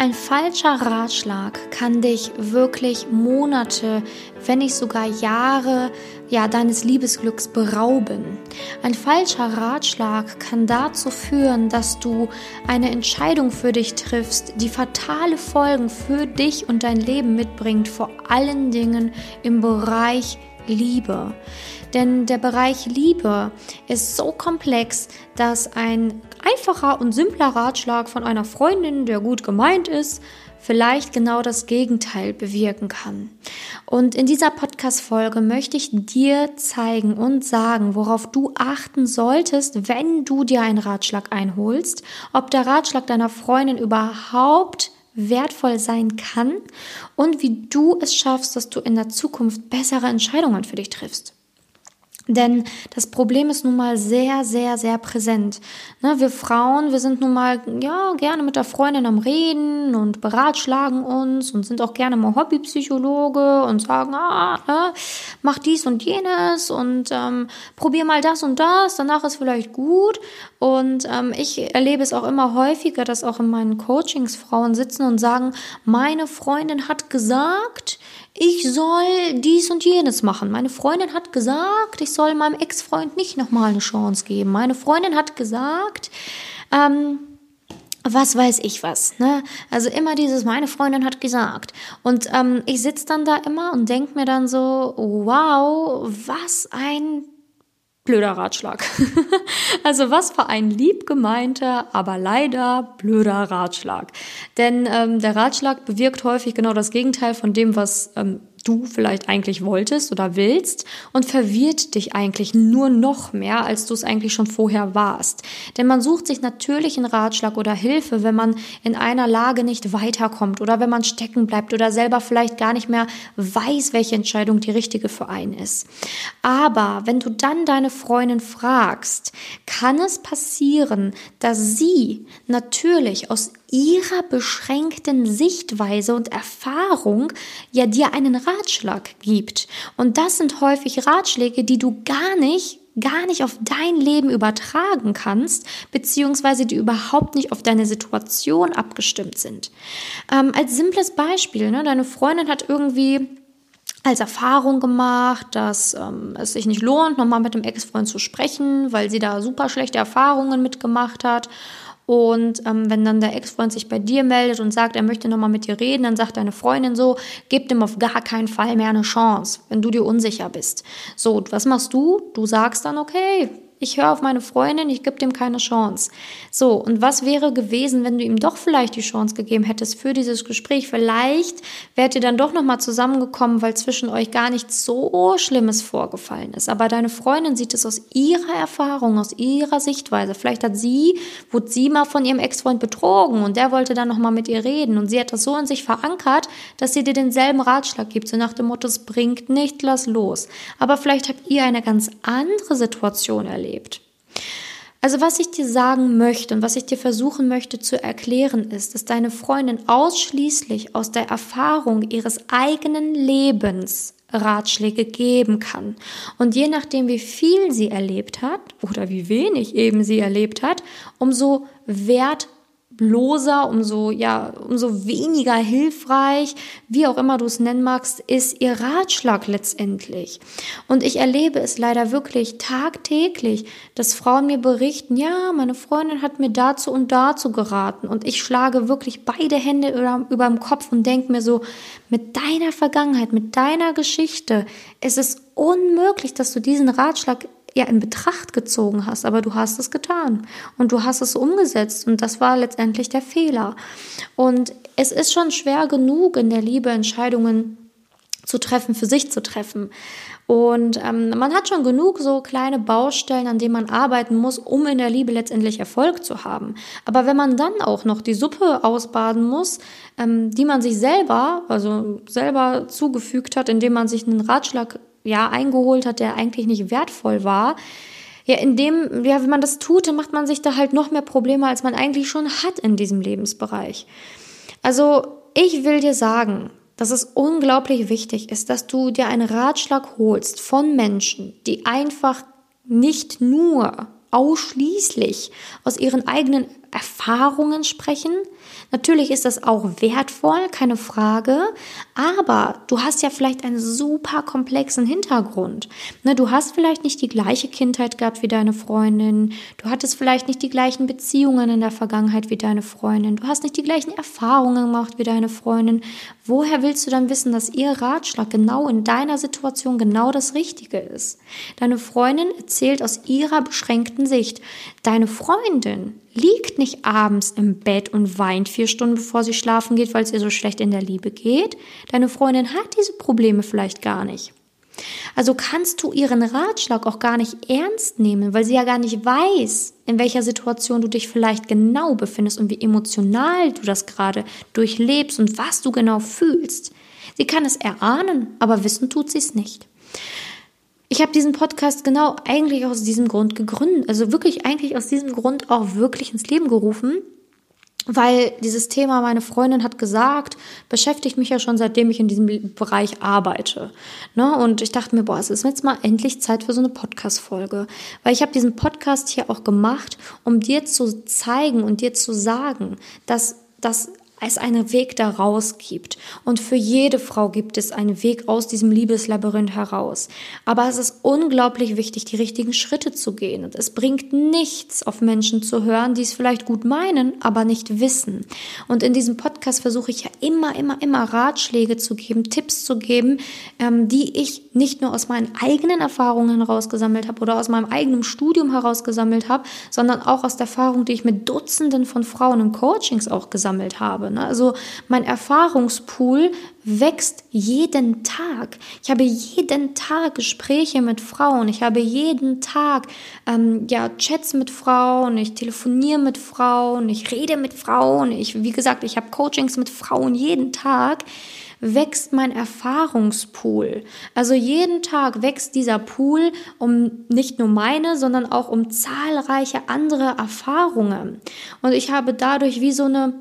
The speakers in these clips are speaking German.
ein falscher Ratschlag kann dich wirklich Monate, wenn nicht sogar Jahre, ja, deines Liebesglücks berauben. Ein falscher Ratschlag kann dazu führen, dass du eine Entscheidung für dich triffst, die fatale Folgen für dich und dein Leben mitbringt, vor allen Dingen im Bereich Liebe. Denn der Bereich Liebe ist so komplex, dass ein einfacher und simpler Ratschlag von einer Freundin, der gut gemeint ist, vielleicht genau das Gegenteil bewirken kann. Und in dieser Podcast-Folge möchte ich dir zeigen und sagen, worauf du achten solltest, wenn du dir einen Ratschlag einholst, ob der Ratschlag deiner Freundin überhaupt wertvoll sein kann und wie du es schaffst, dass du in der Zukunft bessere Entscheidungen für dich triffst. Denn das Problem ist nun mal sehr, sehr, sehr präsent. Ne, wir Frauen, wir sind nun mal ja gerne mit der Freundin am Reden und beratschlagen uns und sind auch gerne mal Hobbypsychologe und sagen, ah, ne, mach dies und jenes und ähm, probier mal das und das, danach ist vielleicht gut. Und ähm, ich erlebe es auch immer häufiger, dass auch in meinen Coachings Frauen sitzen und sagen, meine Freundin hat gesagt, ich soll dies und jenes machen. Meine Freundin hat gesagt, ich soll meinem Ex-Freund nicht nochmal eine Chance geben. Meine Freundin hat gesagt, ähm, was weiß ich was. Ne? Also immer dieses, meine Freundin hat gesagt. Und ähm, ich sitze dann da immer und denke mir dann so, wow, was ein blöder Ratschlag. also was für ein lieb gemeinter, aber leider blöder Ratschlag. Denn ähm, der Ratschlag bewirkt häufig genau das Gegenteil von dem, was ähm, du vielleicht eigentlich wolltest oder willst und verwirrt dich eigentlich nur noch mehr, als du es eigentlich schon vorher warst. Denn man sucht sich natürlich einen Ratschlag oder Hilfe, wenn man in einer Lage nicht weiterkommt oder wenn man stecken bleibt oder selber vielleicht gar nicht mehr weiß, welche Entscheidung die richtige für einen ist. Aber wenn du dann deine Freundin fragst, kann es passieren, dass sie natürlich aus ihrer beschränkten Sichtweise und Erfahrung ja dir einen Ratschlag gibt. Und das sind häufig Ratschläge, die du gar nicht gar nicht auf dein Leben übertragen kannst, beziehungsweise die überhaupt nicht auf deine Situation abgestimmt sind. Ähm, als simples Beispiel, ne, deine Freundin hat irgendwie als Erfahrung gemacht, dass ähm, es sich nicht lohnt, nochmal mit dem Ex-Freund zu sprechen, weil sie da super schlechte Erfahrungen mitgemacht hat und ähm, wenn dann der Ex-Freund sich bei dir meldet und sagt, er möchte nochmal mit dir reden, dann sagt deine Freundin so, gib dem auf gar keinen Fall mehr eine Chance, wenn du dir unsicher bist. So, was machst du? Du sagst dann, okay, ich höre auf meine Freundin, ich gebe dem keine Chance. So, und was wäre gewesen, wenn du ihm doch vielleicht die Chance gegeben hättest für dieses Gespräch? Vielleicht wärt ihr dann doch nochmal zusammengekommen, weil zwischen euch gar nichts so Schlimmes vorgefallen ist. Aber deine Freundin sieht es aus ihrer Erfahrung, aus ihrer Sichtweise. Vielleicht hat sie, wurde sie mal von ihrem Ex-Freund betrogen und der wollte dann nochmal mit ihr reden. Und sie hat das so in sich verankert, dass sie dir denselben Ratschlag gibt, so nach dem Motto, es bringt nicht, lass los. Aber vielleicht habt ihr eine ganz andere Situation erlebt erlebt. Also was ich dir sagen möchte und was ich dir versuchen möchte zu erklären ist, dass deine Freundin ausschließlich aus der Erfahrung ihres eigenen Lebens Ratschläge geben kann. Und je nachdem, wie viel sie erlebt hat oder wie wenig eben sie erlebt hat, umso wert loser, umso, ja, umso weniger hilfreich, wie auch immer du es nennen magst, ist ihr Ratschlag letztendlich. Und ich erlebe es leider wirklich tagtäglich, dass Frauen mir berichten, ja, meine Freundin hat mir dazu und dazu geraten. Und ich schlage wirklich beide Hände über, über dem Kopf und denke mir so, mit deiner Vergangenheit, mit deiner Geschichte, ist es unmöglich, dass du diesen Ratschlag ja in Betracht gezogen hast, aber du hast es getan und du hast es umgesetzt und das war letztendlich der Fehler. Und es ist schon schwer genug in der Liebe Entscheidungen zu treffen, für sich zu treffen. Und ähm, man hat schon genug so kleine Baustellen, an denen man arbeiten muss, um in der Liebe letztendlich Erfolg zu haben. Aber wenn man dann auch noch die Suppe ausbaden muss, ähm, die man sich selber, also selber zugefügt hat, indem man sich einen Ratschlag ja eingeholt hat, der eigentlich nicht wertvoll war. Ja, indem, ja, wenn man das tut, dann macht man sich da halt noch mehr Probleme, als man eigentlich schon hat in diesem Lebensbereich. Also, ich will dir sagen, dass es unglaublich wichtig ist, dass du dir einen Ratschlag holst von Menschen, die einfach nicht nur ausschließlich aus ihren eigenen Erfahrungen sprechen. Natürlich ist das auch wertvoll, keine Frage, aber du hast ja vielleicht einen super komplexen Hintergrund. Ne, du hast vielleicht nicht die gleiche Kindheit gehabt wie deine Freundin, du hattest vielleicht nicht die gleichen Beziehungen in der Vergangenheit wie deine Freundin, du hast nicht die gleichen Erfahrungen gemacht wie deine Freundin. Woher willst du dann wissen, dass ihr Ratschlag genau in deiner Situation genau das Richtige ist? Deine Freundin erzählt aus ihrer beschränkten Sicht. Deine Freundin liegt nicht abends im Bett und weint vier Stunden, bevor sie schlafen geht, weil es ihr so schlecht in der Liebe geht. Deine Freundin hat diese Probleme vielleicht gar nicht. Also kannst du ihren Ratschlag auch gar nicht ernst nehmen, weil sie ja gar nicht weiß, in welcher Situation du dich vielleicht genau befindest und wie emotional du das gerade durchlebst und was du genau fühlst. Sie kann es erahnen, aber wissen tut sie es nicht. Ich habe diesen Podcast genau eigentlich aus diesem Grund gegründet, also wirklich eigentlich aus diesem Grund auch wirklich ins Leben gerufen, weil dieses Thema, meine Freundin hat gesagt, beschäftigt mich ja schon seitdem ich in diesem Bereich arbeite. Ne? Und ich dachte mir, boah, es ist jetzt mal endlich Zeit für so eine Podcast-Folge. Weil ich habe diesen Podcast hier auch gemacht, um dir zu zeigen und dir zu sagen, dass, dass es einen Weg daraus gibt. Und für jede Frau gibt es einen Weg aus diesem Liebeslabyrinth heraus. Aber es ist unglaublich wichtig, die richtigen Schritte zu gehen. Und es bringt nichts, auf Menschen zu hören, die es vielleicht gut meinen, aber nicht wissen. Und in diesem Podcast versuche ich ja immer, immer, immer Ratschläge zu geben, Tipps zu geben, ähm, die ich nicht nur aus meinen eigenen Erfahrungen herausgesammelt habe oder aus meinem eigenen Studium herausgesammelt habe, sondern auch aus der Erfahrung, die ich mit Dutzenden von Frauen in Coachings auch gesammelt habe. Ne? Also mein Erfahrungspool wächst jeden Tag. Ich habe jeden Tag Gespräche mit Frauen. Ich habe jeden Tag ähm, ja Chats mit Frauen. Ich telefoniere mit Frauen. Ich rede mit Frauen. Ich, wie gesagt, ich habe Coachings mit Frauen jeden Tag wächst mein Erfahrungspool. Also jeden Tag wächst dieser Pool um nicht nur meine, sondern auch um zahlreiche andere Erfahrungen. Und ich habe dadurch wie so eine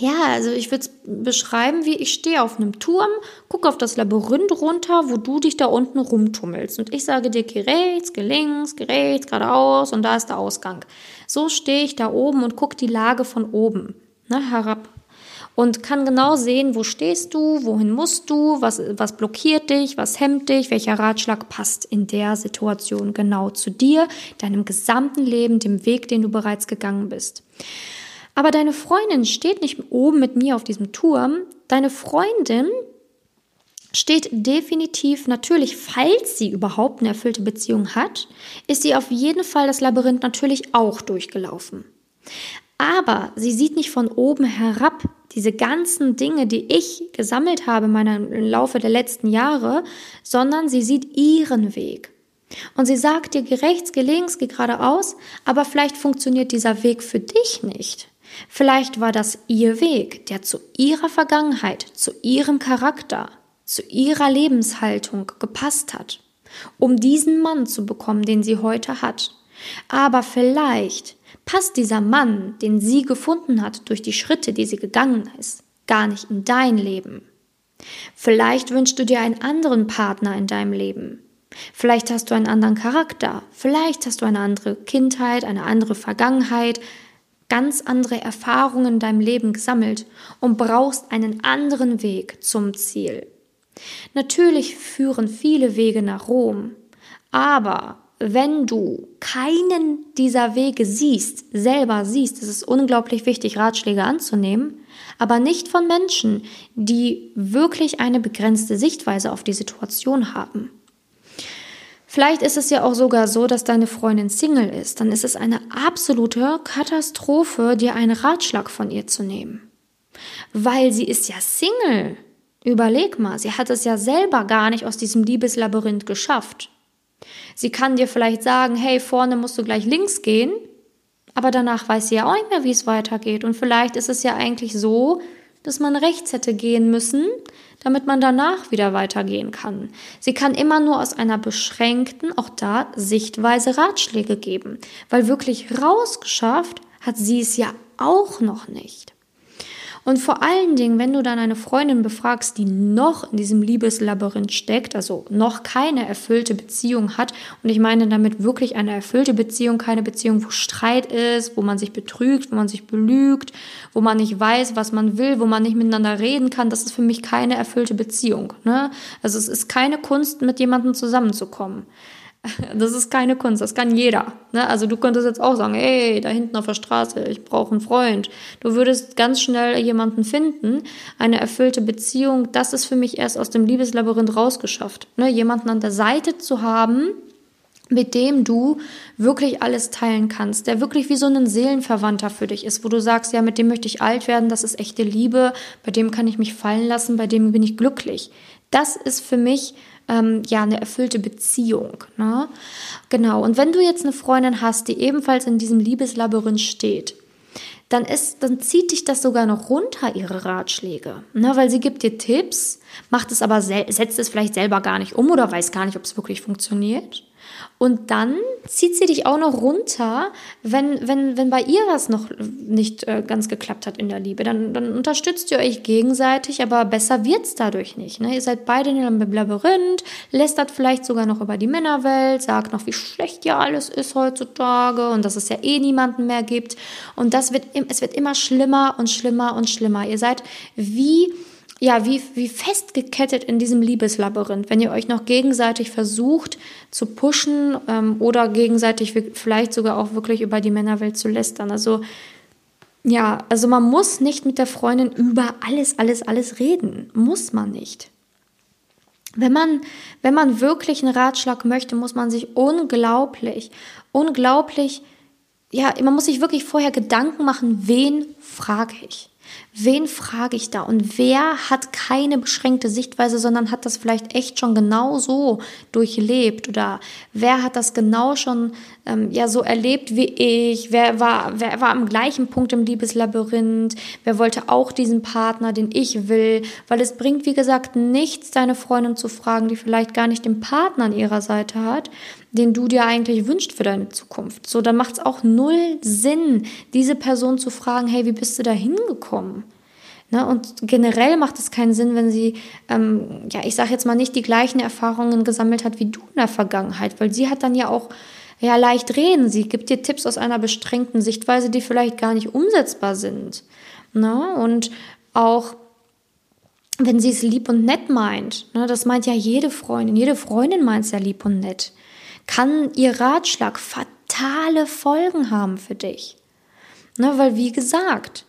ja, also ich würde es beschreiben, wie ich stehe auf einem Turm, gucke auf das Labyrinth runter, wo du dich da unten rumtummelst. Und ich sage dir, geh rechts, geh links, geh rechts, geradeaus und da ist der Ausgang. So stehe ich da oben und gucke die Lage von oben ne, herab. Und kann genau sehen, wo stehst du, wohin musst du, was, was blockiert dich, was hemmt dich, welcher Ratschlag passt in der Situation genau zu dir, deinem gesamten Leben, dem Weg, den du bereits gegangen bist. Aber deine Freundin steht nicht oben mit mir auf diesem Turm. Deine Freundin steht definitiv natürlich, falls sie überhaupt eine erfüllte Beziehung hat, ist sie auf jeden Fall das Labyrinth natürlich auch durchgelaufen. Aber sie sieht nicht von oben herab diese ganzen Dinge, die ich gesammelt habe in meinem, im Laufe der letzten Jahre, sondern sie sieht ihren Weg. Und sie sagt dir, geh rechts, geh links, geh geradeaus, aber vielleicht funktioniert dieser Weg für dich nicht. Vielleicht war das ihr Weg, der zu ihrer Vergangenheit, zu ihrem Charakter, zu ihrer Lebenshaltung gepasst hat, um diesen Mann zu bekommen, den sie heute hat. Aber vielleicht passt dieser Mann, den sie gefunden hat durch die Schritte, die sie gegangen ist, gar nicht in dein Leben. Vielleicht wünschst du dir einen anderen Partner in deinem Leben. Vielleicht hast du einen anderen Charakter. Vielleicht hast du eine andere Kindheit, eine andere Vergangenheit, ganz andere Erfahrungen in deinem Leben gesammelt und brauchst einen anderen Weg zum Ziel. Natürlich führen viele Wege nach Rom, aber wenn du keinen dieser Wege siehst, selber siehst, ist es unglaublich wichtig, Ratschläge anzunehmen, aber nicht von Menschen, die wirklich eine begrenzte Sichtweise auf die Situation haben. Vielleicht ist es ja auch sogar so, dass deine Freundin Single ist. Dann ist es eine absolute Katastrophe, dir einen Ratschlag von ihr zu nehmen. Weil sie ist ja Single. Überleg mal, sie hat es ja selber gar nicht aus diesem Liebeslabyrinth geschafft. Sie kann dir vielleicht sagen, hey, vorne musst du gleich links gehen, aber danach weiß sie ja auch nicht mehr, wie es weitergeht. Und vielleicht ist es ja eigentlich so, dass man rechts hätte gehen müssen, damit man danach wieder weitergehen kann. Sie kann immer nur aus einer beschränkten, auch da Sichtweise Ratschläge geben, weil wirklich rausgeschafft hat sie es ja auch noch nicht. Und vor allen Dingen, wenn du dann eine Freundin befragst, die noch in diesem Liebeslabyrinth steckt, also noch keine erfüllte Beziehung hat, und ich meine damit wirklich eine erfüllte Beziehung, keine Beziehung, wo Streit ist, wo man sich betrügt, wo man sich belügt, wo man nicht weiß, was man will, wo man nicht miteinander reden kann, das ist für mich keine erfüllte Beziehung. Ne? Also es ist keine Kunst, mit jemandem zusammenzukommen. Das ist keine Kunst, das kann jeder. Ne? Also du könntest jetzt auch sagen, hey, da hinten auf der Straße, ich brauche einen Freund. Du würdest ganz schnell jemanden finden. Eine erfüllte Beziehung, das ist für mich erst aus dem Liebeslabyrinth rausgeschafft. Ne? Jemanden an der Seite zu haben, mit dem du wirklich alles teilen kannst, der wirklich wie so ein Seelenverwandter für dich ist, wo du sagst, ja, mit dem möchte ich alt werden, das ist echte Liebe, bei dem kann ich mich fallen lassen, bei dem bin ich glücklich. Das ist für mich ähm, ja eine erfüllte Beziehung. Ne? Genau. Und wenn du jetzt eine Freundin hast, die ebenfalls in diesem Liebeslabyrinth steht, dann ist, dann zieht dich das sogar noch runter, ihre Ratschläge. Ne? Weil sie gibt dir Tipps, macht es aber, setzt es vielleicht selber gar nicht um oder weiß gar nicht, ob es wirklich funktioniert. Und dann zieht sie dich auch noch runter, wenn, wenn, wenn bei ihr was noch nicht äh, ganz geklappt hat in der Liebe. Dann, dann unterstützt ihr euch gegenseitig, aber besser wird es dadurch nicht. Ne? Ihr seid beide in einem Labyrinth, lästert vielleicht sogar noch über die Männerwelt, sagt noch, wie schlecht ja alles ist heutzutage und dass es ja eh niemanden mehr gibt. Und das wird, es wird immer schlimmer und schlimmer und schlimmer. Ihr seid wie ja, wie, wie festgekettet in diesem Liebeslabyrinth, wenn ihr euch noch gegenseitig versucht zu pushen ähm, oder gegenseitig vielleicht sogar auch wirklich über die Männerwelt zu lästern. Also ja, also man muss nicht mit der Freundin über alles, alles, alles reden. Muss man nicht. Wenn man, wenn man wirklich einen Ratschlag möchte, muss man sich unglaublich, unglaublich, ja, man muss sich wirklich vorher Gedanken machen, wen frage ich? Wen frage ich da? Und wer hat keine beschränkte Sichtweise, sondern hat das vielleicht echt schon genau so durchlebt? Oder wer hat das genau schon ähm, ja so erlebt wie ich? Wer war, wer war am gleichen Punkt im Liebeslabyrinth? Wer wollte auch diesen Partner, den ich will? Weil es bringt, wie gesagt, nichts, deine Freundin zu fragen, die vielleicht gar nicht den Partner an ihrer Seite hat, den du dir eigentlich wünschst für deine Zukunft. So, dann macht es auch null Sinn, diese Person zu fragen, hey, wie bist du da hingekommen? Ne? Und generell macht es keinen Sinn, wenn sie, ähm, ja, ich sage jetzt mal nicht die gleichen Erfahrungen gesammelt hat wie du in der Vergangenheit, weil sie hat dann ja auch ja leicht reden. Sie gibt dir Tipps aus einer beschränkten Sichtweise, die vielleicht gar nicht umsetzbar sind. Ne? Und auch wenn sie es lieb und nett meint, ne, das meint ja jede Freundin, jede Freundin meint es ja lieb und nett, kann ihr Ratschlag fatale Folgen haben für dich. Ne, weil wie gesagt,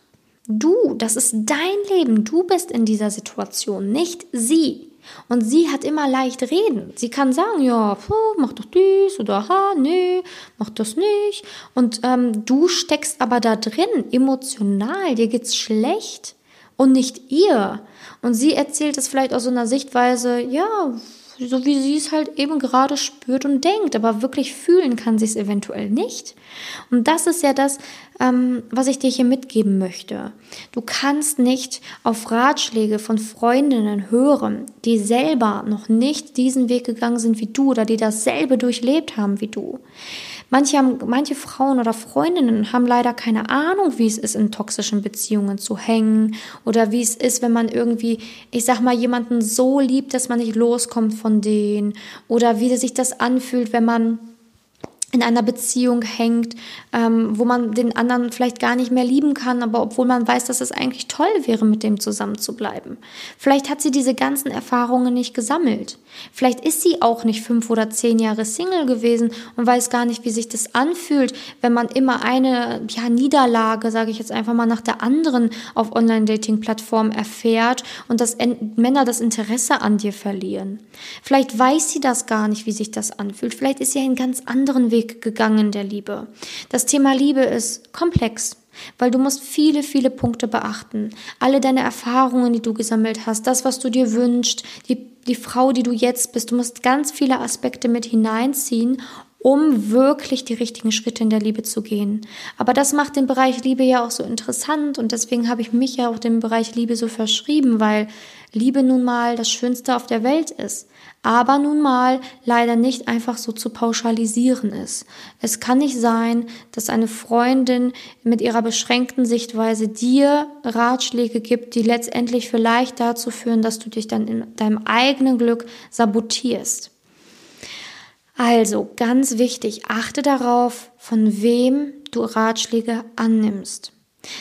Du, das ist dein Leben. Du bist in dieser Situation, nicht sie. Und sie hat immer leicht reden. Sie kann sagen, ja, puh, mach doch dies oder ha, nee, mach das nicht. Und ähm, du steckst aber da drin, emotional, dir geht's schlecht und nicht ihr. Und sie erzählt es vielleicht aus so einer Sichtweise, ja, so wie sie es halt eben gerade spürt und denkt, aber wirklich fühlen kann sie es eventuell nicht. Und das ist ja das, ähm, was ich dir hier mitgeben möchte. Du kannst nicht auf Ratschläge von Freundinnen hören, die selber noch nicht diesen Weg gegangen sind wie du oder die dasselbe durchlebt haben wie du. Manche, haben, manche Frauen oder Freundinnen haben leider keine Ahnung, wie es ist, in toxischen Beziehungen zu hängen oder wie es ist, wenn man irgendwie, ich sag mal, jemanden so liebt, dass man nicht loskommt von denen oder wie sich das anfühlt, wenn man in einer Beziehung hängt, ähm, wo man den anderen vielleicht gar nicht mehr lieben kann, aber obwohl man weiß, dass es eigentlich toll wäre, mit dem zusammen zu bleiben. Vielleicht hat sie diese ganzen Erfahrungen nicht gesammelt. Vielleicht ist sie auch nicht fünf oder zehn Jahre Single gewesen und weiß gar nicht, wie sich das anfühlt, wenn man immer eine ja, Niederlage, sage ich jetzt einfach mal, nach der anderen auf Online-Dating-Plattformen erfährt und dass Männer das Interesse an dir verlieren. Vielleicht weiß sie das gar nicht, wie sich das anfühlt. Vielleicht ist sie einen ganz anderen Weg Weg gegangen der Liebe. Das Thema Liebe ist komplex, weil du musst viele, viele Punkte beachten. Alle deine Erfahrungen, die du gesammelt hast, das, was du dir wünschst, die, die Frau, die du jetzt bist, du musst ganz viele Aspekte mit hineinziehen, um wirklich die richtigen Schritte in der Liebe zu gehen. Aber das macht den Bereich Liebe ja auch so interessant und deswegen habe ich mich ja auch dem Bereich Liebe so verschrieben, weil Liebe nun mal das Schönste auf der Welt ist aber nun mal leider nicht einfach so zu pauschalisieren ist. Es kann nicht sein, dass eine Freundin mit ihrer beschränkten Sichtweise dir Ratschläge gibt, die letztendlich vielleicht dazu führen, dass du dich dann in deinem eigenen Glück sabotierst. Also ganz wichtig, achte darauf, von wem du Ratschläge annimmst.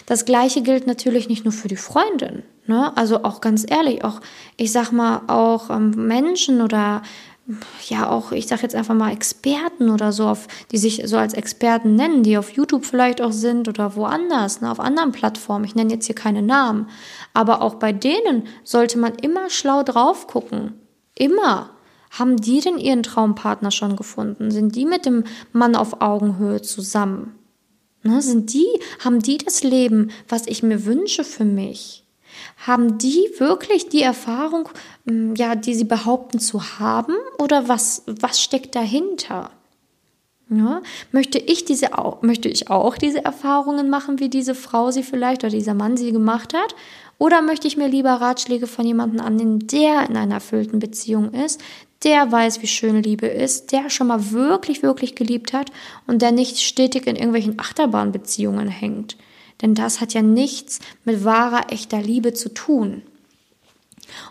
Das gleiche gilt natürlich nicht nur für die Freundin. Ne? Also auch ganz ehrlich, auch, ich sag mal, auch ähm, Menschen oder ja auch, ich sag jetzt einfach mal Experten oder so, auf, die sich so als Experten nennen, die auf YouTube vielleicht auch sind oder woanders, ne, auf anderen Plattformen. Ich nenne jetzt hier keine Namen. Aber auch bei denen sollte man immer schlau drauf gucken. Immer. Haben die denn ihren Traumpartner schon gefunden? Sind die mit dem Mann auf Augenhöhe zusammen? Ne, sind die, haben die das Leben, was ich mir wünsche für mich? Haben die wirklich die Erfahrung, mm, ja, die sie behaupten zu haben? Oder was, was steckt dahinter? Ja, möchte ich diese auch, möchte ich auch diese Erfahrungen machen, wie diese Frau sie vielleicht oder dieser Mann sie gemacht hat? Oder möchte ich mir lieber Ratschläge von jemandem annehmen, der in einer erfüllten Beziehung ist, der weiß, wie schön Liebe ist, der schon mal wirklich, wirklich geliebt hat und der nicht stetig in irgendwelchen Achterbahnbeziehungen hängt? Denn das hat ja nichts mit wahrer, echter Liebe zu tun.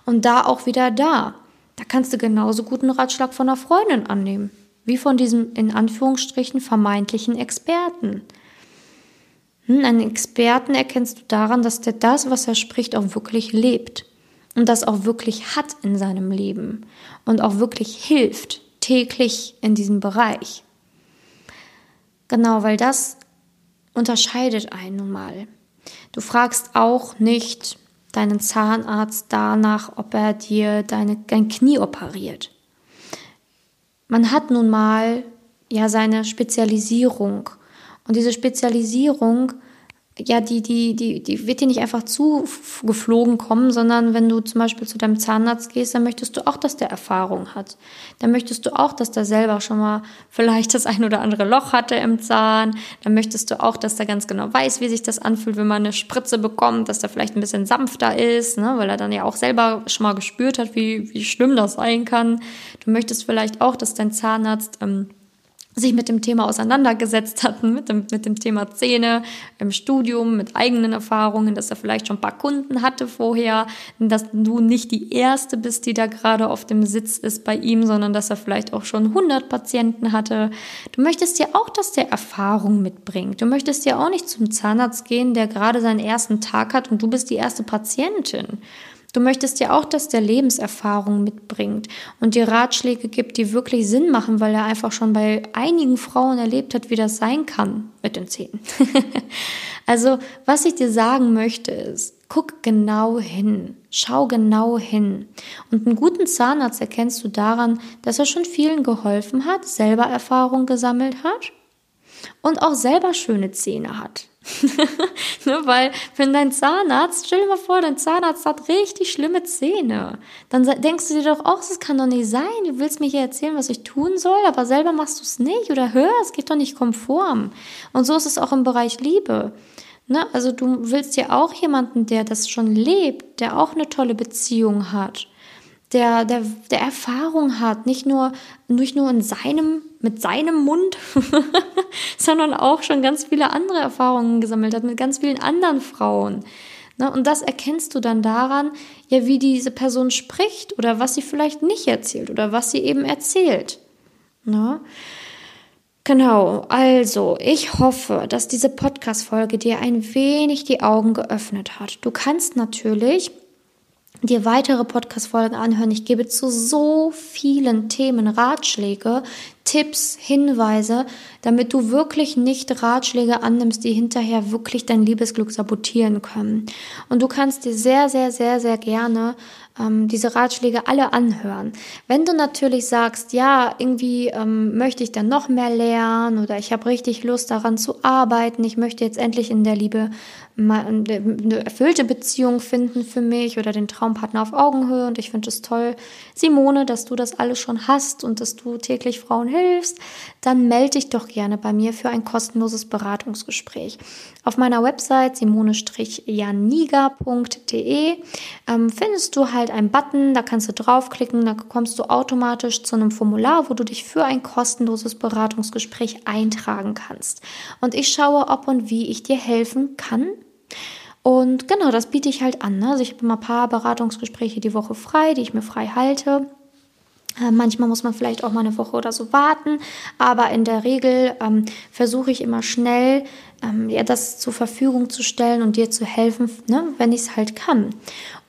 Und da auch wieder da. Da kannst du genauso gut einen Ratschlag von einer Freundin annehmen, wie von diesem in Anführungsstrichen vermeintlichen Experten. Hm, einen Experten erkennst du daran, dass der das, was er spricht, auch wirklich lebt und das auch wirklich hat in seinem Leben und auch wirklich hilft täglich in diesem Bereich. Genau, weil das unterscheidet einen nun mal. Du fragst auch nicht deinen Zahnarzt danach, ob er dir deine, dein Knie operiert. Man hat nun mal ja seine Spezialisierung. Und diese Spezialisierung ja, die, die, die, die wird dir nicht einfach zugeflogen kommen, sondern wenn du zum Beispiel zu deinem Zahnarzt gehst, dann möchtest du auch, dass der Erfahrung hat. Dann möchtest du auch, dass der selber schon mal vielleicht das ein oder andere Loch hatte im Zahn. Dann möchtest du auch, dass der ganz genau weiß, wie sich das anfühlt, wenn man eine Spritze bekommt, dass der vielleicht ein bisschen sanfter ist, ne, weil er dann ja auch selber schon mal gespürt hat, wie, wie schlimm das sein kann. Du möchtest vielleicht auch, dass dein Zahnarzt ähm, sich mit dem Thema auseinandergesetzt hatten, mit dem, mit dem Thema Zähne im Studium, mit eigenen Erfahrungen, dass er vielleicht schon ein paar Kunden hatte vorher, dass du nicht die Erste bist, die da gerade auf dem Sitz ist bei ihm, sondern dass er vielleicht auch schon 100 Patienten hatte. Du möchtest ja auch, dass der Erfahrung mitbringt. Du möchtest ja auch nicht zum Zahnarzt gehen, der gerade seinen ersten Tag hat und du bist die erste Patientin. Du möchtest ja auch, dass der Lebenserfahrung mitbringt und dir Ratschläge gibt, die wirklich Sinn machen, weil er einfach schon bei einigen Frauen erlebt hat, wie das sein kann mit den Zähnen. also, was ich dir sagen möchte ist, guck genau hin, schau genau hin. Und einen guten Zahnarzt erkennst du daran, dass er schon vielen geholfen hat, selber Erfahrung gesammelt hat und auch selber schöne Zähne hat. ne, weil wenn dein Zahnarzt, stell dir mal vor, dein Zahnarzt hat richtig schlimme Zähne, dann denkst du dir doch auch, das kann doch nicht sein. Du willst mir hier erzählen, was ich tun soll, aber selber machst du es nicht oder hör, es geht doch nicht konform. Und so ist es auch im Bereich Liebe. Ne? Also du willst ja auch jemanden, der das schon lebt, der auch eine tolle Beziehung hat der, der, der Erfahrung hat, nicht nur, nicht nur in seinem, mit seinem Mund, sondern auch schon ganz viele andere Erfahrungen gesammelt hat mit ganz vielen anderen Frauen. Ne? Und das erkennst du dann daran, ja, wie diese Person spricht oder was sie vielleicht nicht erzählt oder was sie eben erzählt. Ne? Genau, also ich hoffe, dass diese Podcast-Folge dir ein wenig die Augen geöffnet hat. Du kannst natürlich dir weitere Podcast-Folgen anhören. Ich gebe zu so vielen Themen Ratschläge, Tipps, Hinweise, damit du wirklich nicht Ratschläge annimmst, die hinterher wirklich dein Liebesglück sabotieren können. Und du kannst dir sehr, sehr, sehr, sehr gerne ähm, diese Ratschläge alle anhören. Wenn du natürlich sagst, ja, irgendwie ähm, möchte ich dann noch mehr lernen oder ich habe richtig Lust daran zu arbeiten, ich möchte jetzt endlich in der Liebe eine erfüllte Beziehung finden für mich oder den Traumpartner auf Augenhöhe und ich finde es toll, Simone, dass du das alles schon hast und dass du täglich Frauen hilfst hilfst, dann melde dich doch gerne bei mir für ein kostenloses Beratungsgespräch. Auf meiner Website simone-janiga.de ähm, findest du halt einen Button, da kannst du draufklicken, da kommst du automatisch zu einem Formular, wo du dich für ein kostenloses Beratungsgespräch eintragen kannst. Und ich schaue, ob und wie ich dir helfen kann. Und genau, das biete ich halt an. Ne? Also ich habe immer ein paar Beratungsgespräche die Woche frei, die ich mir frei halte. Äh, manchmal muss man vielleicht auch mal eine Woche oder so warten, aber in der Regel ähm, versuche ich immer schnell, ähm, ja, das zur Verfügung zu stellen und dir zu helfen, ne, wenn ich es halt kann.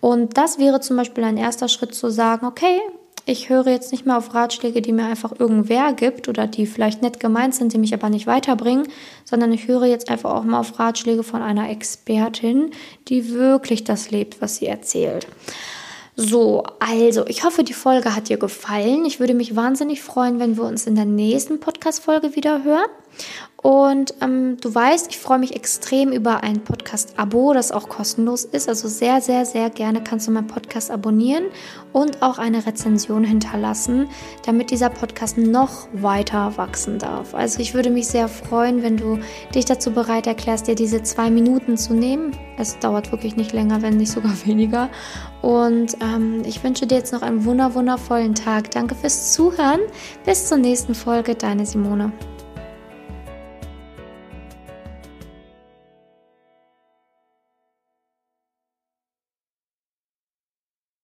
Und das wäre zum Beispiel ein erster Schritt zu sagen, okay, ich höre jetzt nicht mehr auf Ratschläge, die mir einfach irgendwer gibt oder die vielleicht nett gemeint sind, die mich aber nicht weiterbringen, sondern ich höre jetzt einfach auch mal auf Ratschläge von einer Expertin, die wirklich das lebt, was sie erzählt. So, also ich hoffe, die Folge hat dir gefallen. Ich würde mich wahnsinnig freuen, wenn wir uns in der nächsten Podcast-Folge wieder hören. Und ähm, du weißt, ich freue mich extrem über ein Podcast-Abo, das auch kostenlos ist. Also sehr, sehr, sehr gerne kannst du meinen Podcast abonnieren und auch eine Rezension hinterlassen, damit dieser Podcast noch weiter wachsen darf. Also ich würde mich sehr freuen, wenn du dich dazu bereit erklärst, dir diese zwei Minuten zu nehmen. Es dauert wirklich nicht länger, wenn nicht sogar weniger. Und ähm, ich wünsche dir jetzt noch einen wunder wundervollen Tag. Danke fürs Zuhören. Bis zur nächsten Folge, deine Simone.